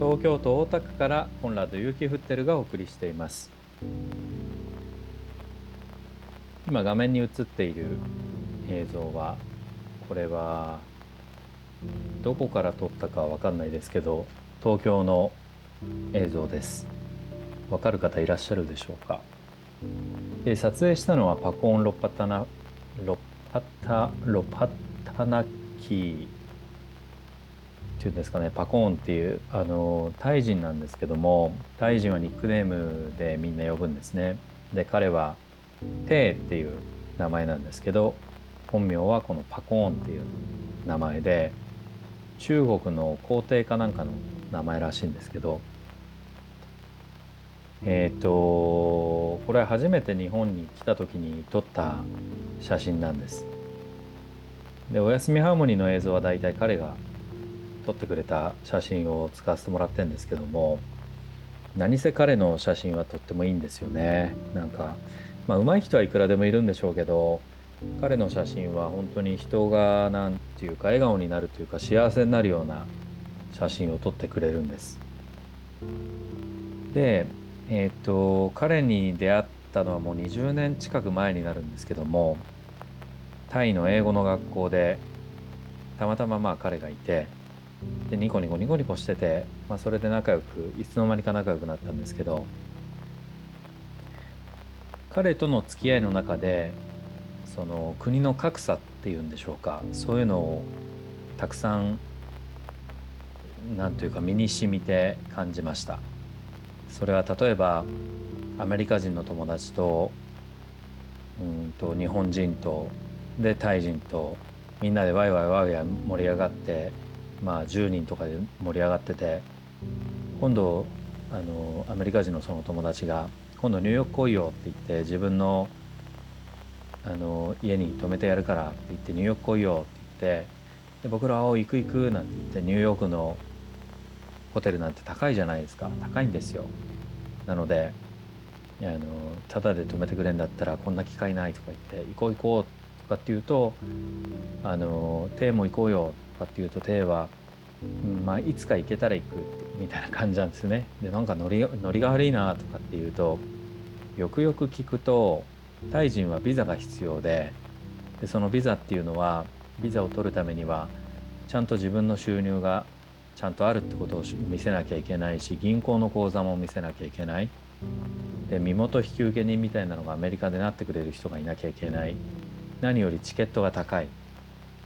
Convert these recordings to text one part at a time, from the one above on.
東京都大田区からコンラッドユーキフッテルがお送りしています。今画面に映っている映像はこれはどこから撮ったかわかんないですけど東京の映像です。わかる方いらっしゃるでしょうか？で撮影したのはパコーン・ロッパタナロッパタロパタナキー。ていうんですかねパコーンっていうあのタイ人なんですけどもタイ人はニックネームでみんな呼ぶんですね。で彼はテーっていう名前なんですけど本名はこのパコーンっていう名前で中国の皇帝かなんかの名前らしいんですけどえっ、ー、とこれ初めて日本に来た時に撮った写真なんです。でおやすみハーモニーの映像はだいたい彼が撮ってくれた写真を使わせてもらってるんですけども何せ彼の写真はとってもいいんですよね。なんかまあ上手い人はいくらでもいるんでしょうけど彼の写真は本当に人が何て言うか笑顔になるというか幸せになるような写真を撮ってくれるんです。でえっ、と彼に出会ったのはもう20年近く前になるんですけどもタイの英語の学校でたまたままあ彼がいてでニコニコニコニコしてて、まあ、それで仲良くいつの間にか仲良くなったんですけど彼との付き合いの中でその国の格差っていうんでしょうかそういうのをたくさん何というか身にしみて感じました。それは例えばアメリカ人の友達とうんと日本人とでタイ人とみんなでワイワイワイワイ盛り上がってまあ10人とかで盛り上がってて今度あのアメリカ人のその友達が「今度ニューヨーク来いよ」って言って自分のあの家に泊めてやるからって言ってニューヨーク来いよって言ってで僕ら「お行く行く」なんて言ってニューヨークのホテルなんて高いじゃないですか。高いんですよ。なのであのタダで泊めてくれんだったらこんな機会ないとか言って行こう行こうとかって言うとあのテーも行こうよかっていうとテイは、うん、まあ、いつか行けたら行くみたいな感じなんですね。でなんかノリノリが悪いなとかっていうとよくよく聞くとタイ人はビザが必要ででそのビザっていうのはビザを取るためにはちゃんと自分の収入がちゃんとあるってことを見せなきゃいけないし銀行の口座も見せなきゃいけない。で身元引受人みたいなのがアメリカでなってくれる人がいなきゃいけない。何よりチケットが高い。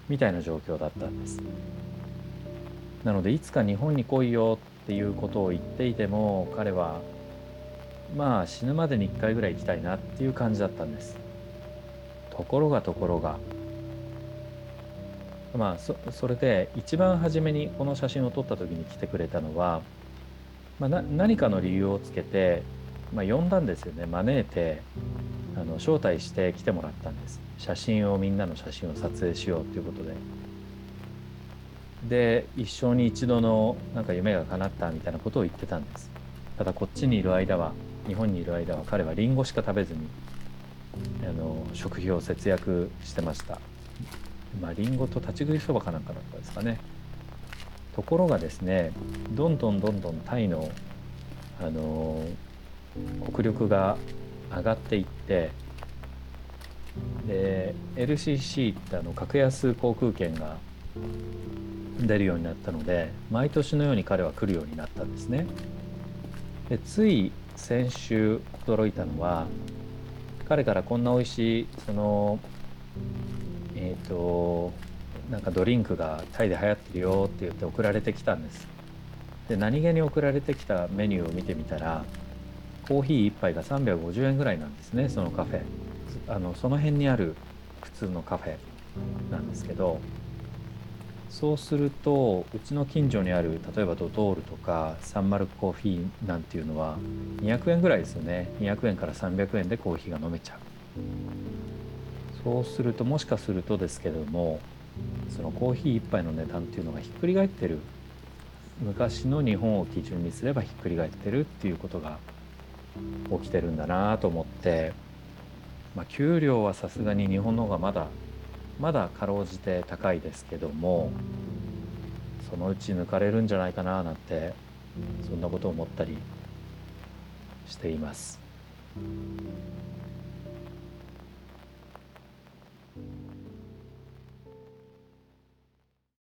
みたいな状況だったんです。なのでいつか日本に来いよっていうことを言っていても彼はまあ死ぬまでに1回ぐらい行きたいなっていう感じだったんです。ところがところが。まあそそれで一番初めにこの写真を撮った時に来てくれたのは、まあ、何かの理由をつけて、まあ、呼んだんですよね。招いてあの招待して来てもらったんです。写真をみんなの写真を撮影しようということで。で一生に一度のなんか夢が叶ったみたいなことを言ってたんです。ただこっちにいる間は日本にいる間は彼はリンゴしか食べずにあの食費を節約してました。まあリンゴと立ち食いそばかなんかだったですかね。ところがですねどんどんどんどんタイのあの国力が上がっていってで LCC ってあの格安航空券が出るようになったので毎年のように彼は来るようになったんですね。でつい先週驚いたのは彼からこんな美味しいそのえっ、ー、となんかドリンクがタイで流行ってるよって言って送られてきたんです。で何気に送られてきたメニューを見てみたらコーヒー1杯が350円ぐらいなんですねそのカフェ。あのその辺にある普通のカフェなんですけどそうするとうちの近所にある例えばドトールとかサンマルクコーヒーなんていうのは200円ぐらいですよね。200円から300円でコーヒーが飲めちゃう。そうするともしかするとですけどもそのコーヒー1杯の値段っていうのがひっくり返ってる。昔の日本を基準にすればひっくり返ってるっていうことが起きてるんだなと思ってまあ、給料はさすがに日本の方がまだまだかろうじて高いですけどもそのうち抜かれるんじゃないかななんてそんなことを思ったりしています。